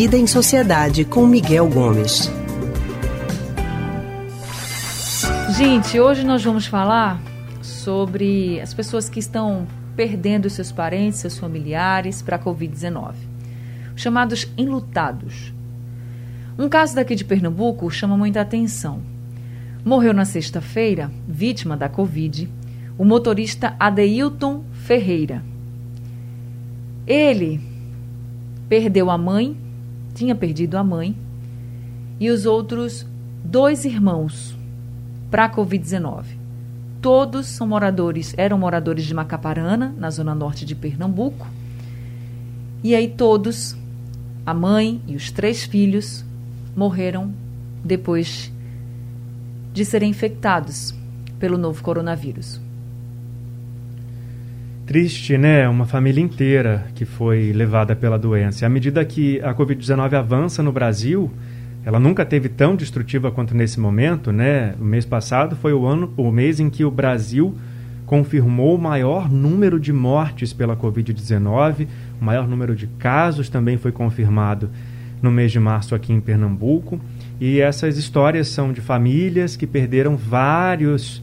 Vida em Sociedade com Miguel Gomes. Gente, hoje nós vamos falar sobre as pessoas que estão perdendo seus parentes, seus familiares para a Covid-19, chamados enlutados. Um caso daqui de Pernambuco chama muita atenção. Morreu na sexta-feira, vítima da Covid, o motorista Adeilton Ferreira. Ele perdeu a mãe, tinha perdido a mãe, e os outros dois irmãos para a Covid-19. Todos são moradores, eram moradores de Macaparana, na zona norte de Pernambuco. E aí todos, a mãe e os três filhos, morreram depois de serem infectados pelo novo coronavírus. Triste, né? Uma família inteira que foi levada pela doença. À medida que a Covid-19 avança no Brasil, ela nunca teve tão destrutiva quanto nesse momento, né? O mês passado foi o ano, o mês em que o Brasil confirmou o maior número de mortes pela Covid-19, o maior número de casos também foi confirmado no mês de março aqui em Pernambuco. E essas histórias são de famílias que perderam vários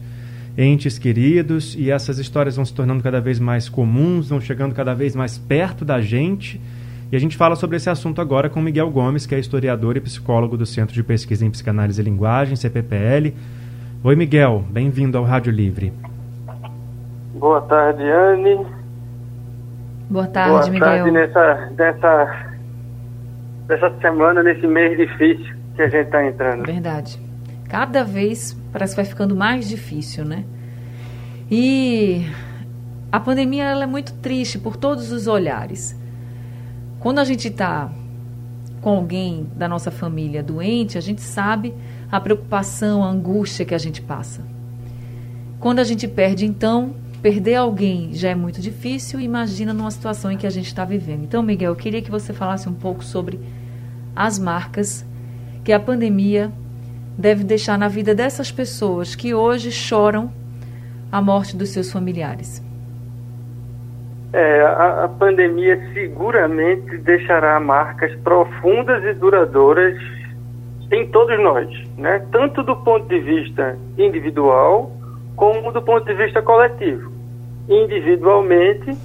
entes queridos e essas histórias vão se tornando cada vez mais comuns, vão chegando cada vez mais perto da gente. E a gente fala sobre esse assunto agora com Miguel Gomes, que é historiador e psicólogo do Centro de Pesquisa em Psicanálise e Linguagem, CPPL. Oi, Miguel, bem-vindo ao Rádio Livre. Boa tarde, Anne. Boa tarde, Boa Miguel. Boa tarde nessa, nessa, nessa semana, nesse mês difícil que a gente está entrando. Verdade. Cada vez parece que vai ficando mais difícil, né? E a pandemia ela é muito triste por todos os olhares. Quando a gente está com alguém da nossa família doente, a gente sabe a preocupação, a angústia que a gente passa. Quando a gente perde, então, perder alguém já é muito difícil, imagina numa situação em que a gente está vivendo. Então, Miguel, eu queria que você falasse um pouco sobre as marcas que a pandemia deve deixar na vida dessas pessoas que hoje choram a morte dos seus familiares? É, a, a, pandemia seguramente deixará marcas profundas e duradouras em todos nós, né? tanto do ponto de vista individual como do ponto de vista coletivo. Individualmente,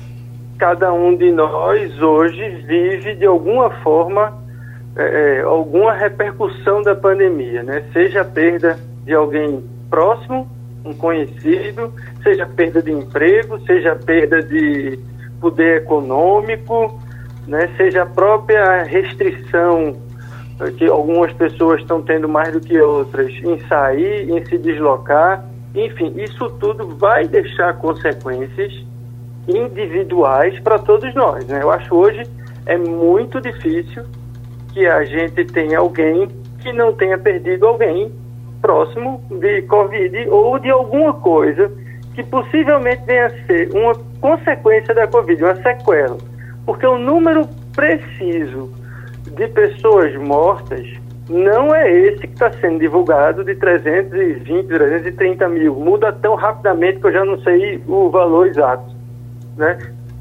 cada um de nós hoje vive de alguma forma é, é, alguma repercussão da pandemia, né? Seja a perda de alguém próximo, um conhecido, seja perda de emprego, seja perda de poder econômico, né? Seja a própria restrição que algumas pessoas estão tendo mais do que outras em sair, em se deslocar, enfim, isso tudo vai deixar consequências individuais para todos nós, né? Eu acho hoje é muito difícil que a gente tenha alguém que não tenha perdido alguém próximo de Covid ou de alguma coisa que possivelmente venha a ser uma consequência da Covid, uma sequela. Porque o número preciso de pessoas mortas não é esse que está sendo divulgado de 320, 330 mil. Muda tão rapidamente que eu já não sei o valor exato. Né?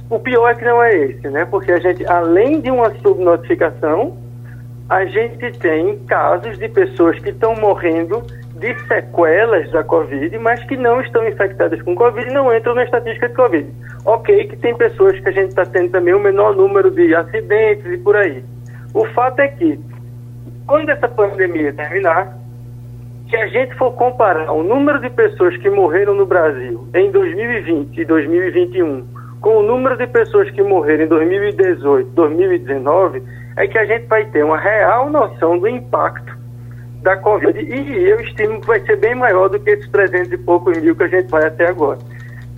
O pior é que não é esse, né? porque a gente, além de uma subnotificação, a gente tem casos de pessoas que estão morrendo de sequelas da Covid, mas que não estão infectadas com Covid e não entram na estatística de Covid. Ok, que tem pessoas que a gente está tendo também o um menor número de acidentes e por aí. O fato é que, quando essa pandemia terminar, se a gente for comparar o número de pessoas que morreram no Brasil em 2020 e 2021 com o número de pessoas que morreram em 2018 2019, é que a gente vai ter uma real noção do impacto da Covid. E eu estimo que vai ser bem maior do que esses 300 e poucos mil que a gente vai até agora.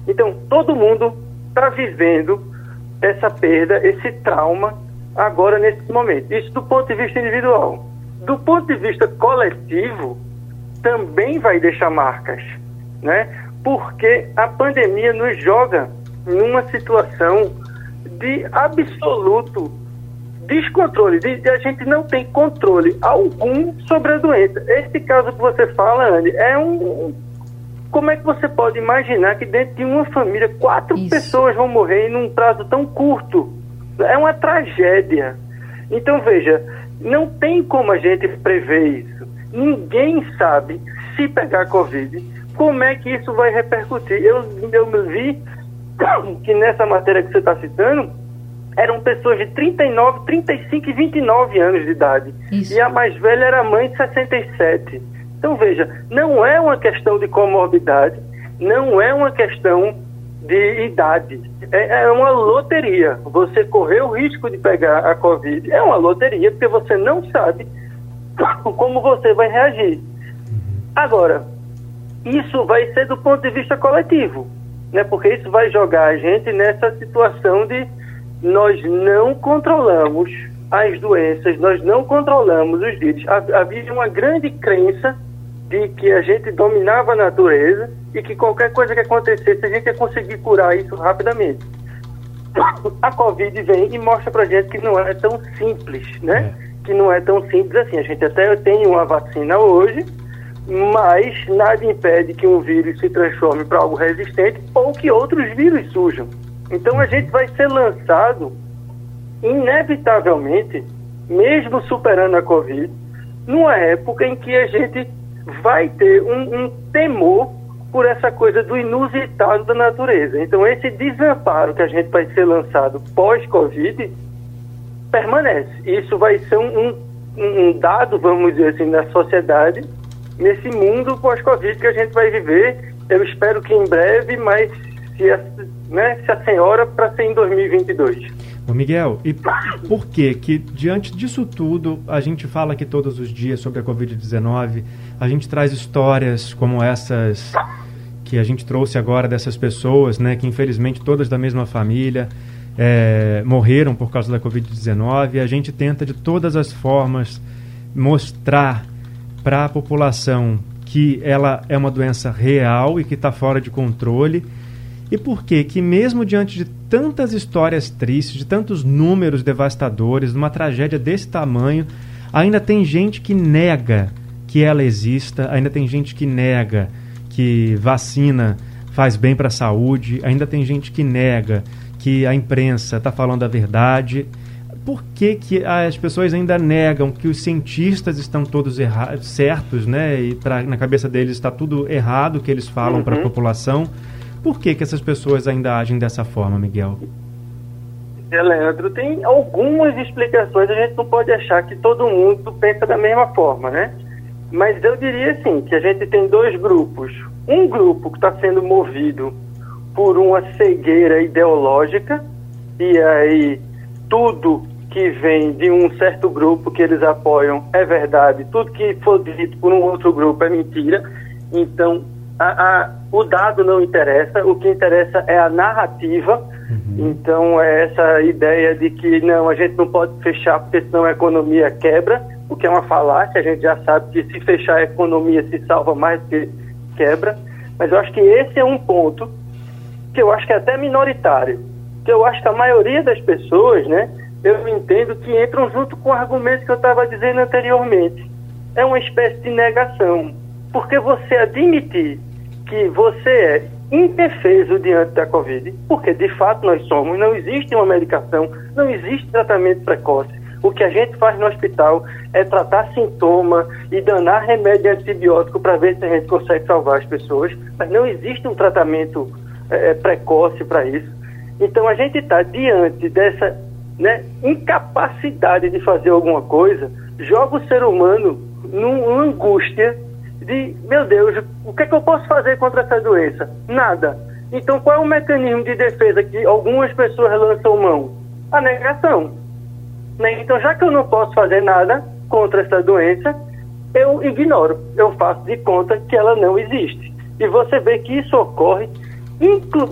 Então, todo mundo está vivendo essa perda, esse trauma, agora nesse momento. Isso do ponto de vista individual. Do ponto de vista coletivo, também vai deixar marcas, né? Porque a pandemia nos joga numa situação de absoluto descontrole, de, de, a gente não tem controle algum sobre a doença. Esse caso que você fala, Anne, é um. Como é que você pode imaginar que dentro de uma família quatro Isso. pessoas vão morrer em um prazo tão curto? É uma tragédia. Então, veja, não tem como a gente prever isso. Ninguém sabe se pegar Covid, como é que isso vai repercutir. Eu, eu vi que nessa matéria que você está citando, eram pessoas de 39, 35 e 29 anos de idade. Isso. E a mais velha era mãe de 67. Então, veja, não é uma questão de comorbidade, não é uma questão de idade. É, é, uma loteria. Você correr o risco de pegar a Covid é uma loteria, porque você não sabe como você vai reagir. Agora, isso vai ser do ponto de vista coletivo, né? porque isso vai jogar a gente nessa situação de nós não controlamos as doenças, nós não controlamos os vírus. Havia uma grande crença de que a gente dominava a natureza e que qualquer coisa que acontecesse, a gente ia conseguir curar isso rapidamente. A Covid vem e mostra pra gente que não é tão simples, né? É. Que não é tão simples assim. A gente até tem uma vacina hoje, mas nada impede que um vírus se transforme para algo resistente ou que outros vírus surjam. Então a gente vai ser lançado, inevitavelmente, mesmo superando a Covid, numa época em que a gente vai ter um, um temor por essa coisa do inusitado da natureza. Então, esse desamparo que a gente vai ser lançado pós-Covid permanece. Isso vai ser um, um, um, dado, vamos dizer assim, da sociedade nesse mundo pós-Covid que a gente vai viver. Eu espero que em breve, mas se a, né, se a senhora para ser em 2022. Ô Miguel, e por que que diante disso tudo a gente fala aqui todos os dias sobre a Covid-19, a gente traz histórias como essas que a gente trouxe agora dessas pessoas, né, que infelizmente todas da mesma família é, morreram por causa da Covid-19, e a gente tenta de todas as formas mostrar para a população que ela é uma doença real e que está fora de controle. E por que que mesmo diante de tantas histórias tristes, de tantos números devastadores, de uma tragédia desse tamanho, ainda tem gente que nega que ela exista, ainda tem gente que nega que vacina faz bem para a saúde, ainda tem gente que nega que a imprensa está falando a verdade. Por que, que as pessoas ainda negam que os cientistas estão todos certos, né? E pra, na cabeça deles está tudo errado que eles falam uhum. para a população? Por que, que essas pessoas ainda agem dessa forma, Miguel? Leandro, tem algumas explicações. A gente não pode achar que todo mundo pensa da mesma forma, né? Mas eu diria assim, que a gente tem dois grupos. Um grupo que está sendo movido por uma cegueira ideológica, e aí tudo que vem de um certo grupo que eles apoiam é verdade, tudo que for dito por um outro grupo é mentira. Então, a, a, o dado não interessa, o que interessa é a narrativa. Uhum. Então, é essa ideia de que não, a gente não pode fechar porque senão a economia quebra o que é uma falácia, a gente já sabe que se fechar a economia se salva mais do que quebra, mas eu acho que esse é um ponto que eu acho que é até minoritário, que eu acho que a maioria das pessoas, né, eu entendo que entram junto com o argumento que eu estava dizendo anteriormente. É uma espécie de negação, porque você admitir que você é indefeso diante da Covid, porque de fato nós somos, não existe uma medicação, não existe tratamento precoce, o que a gente faz no hospital é tratar sintoma e danar remédio antibiótico para ver se a gente consegue salvar as pessoas, mas não existe um tratamento é, precoce para isso. Então a gente está diante dessa né, incapacidade de fazer alguma coisa, joga o ser humano numa angústia de, meu Deus, o que é que eu posso fazer contra essa doença? Nada. Então qual é o mecanismo de defesa que algumas pessoas lançam mão? A negação. Né? Então, já que eu não posso fazer nada contra essa doença, eu ignoro, eu faço de conta que ela não existe. E você vê que isso ocorre,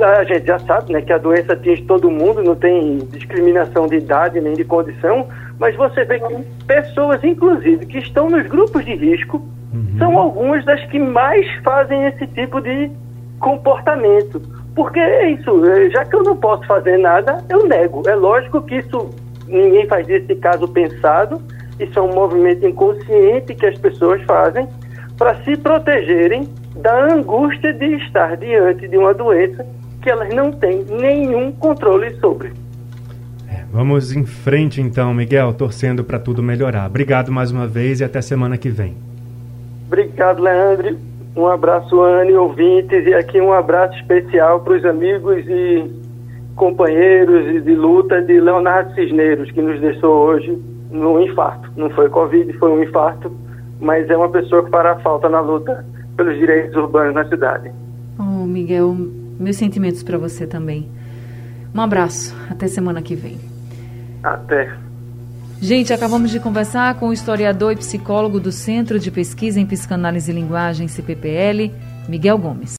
a gente já sabe né, que a doença atinge todo mundo, não tem discriminação de idade nem de condição, mas você vê que pessoas, inclusive, que estão nos grupos de risco, são algumas das que mais fazem esse tipo de comportamento. Porque é isso, já que eu não posso fazer nada, eu nego. É lógico que isso ninguém faz esse caso pensado, isso é um movimento inconsciente que as pessoas fazem para se protegerem da angústia de estar diante de uma doença que elas não têm nenhum controle sobre. É. Vamos em frente então, Miguel, torcendo para tudo melhorar. Obrigado mais uma vez e até semana que vem. Obrigado, Leandro. Um abraço, Anne, ouvintes, e aqui um abraço especial para os amigos e companheiros de luta de Leonardo Cisneiros, que nos deixou hoje no infarto. Não foi Covid, foi um infarto, mas é uma pessoa que fará falta na luta pelos direitos urbanos na cidade. Oh, Miguel, meus sentimentos para você também. Um abraço, até semana que vem. Até. Gente, acabamos de conversar com o historiador e psicólogo do Centro de Pesquisa em Psicanálise e Linguagem, CPPL, Miguel Gomes.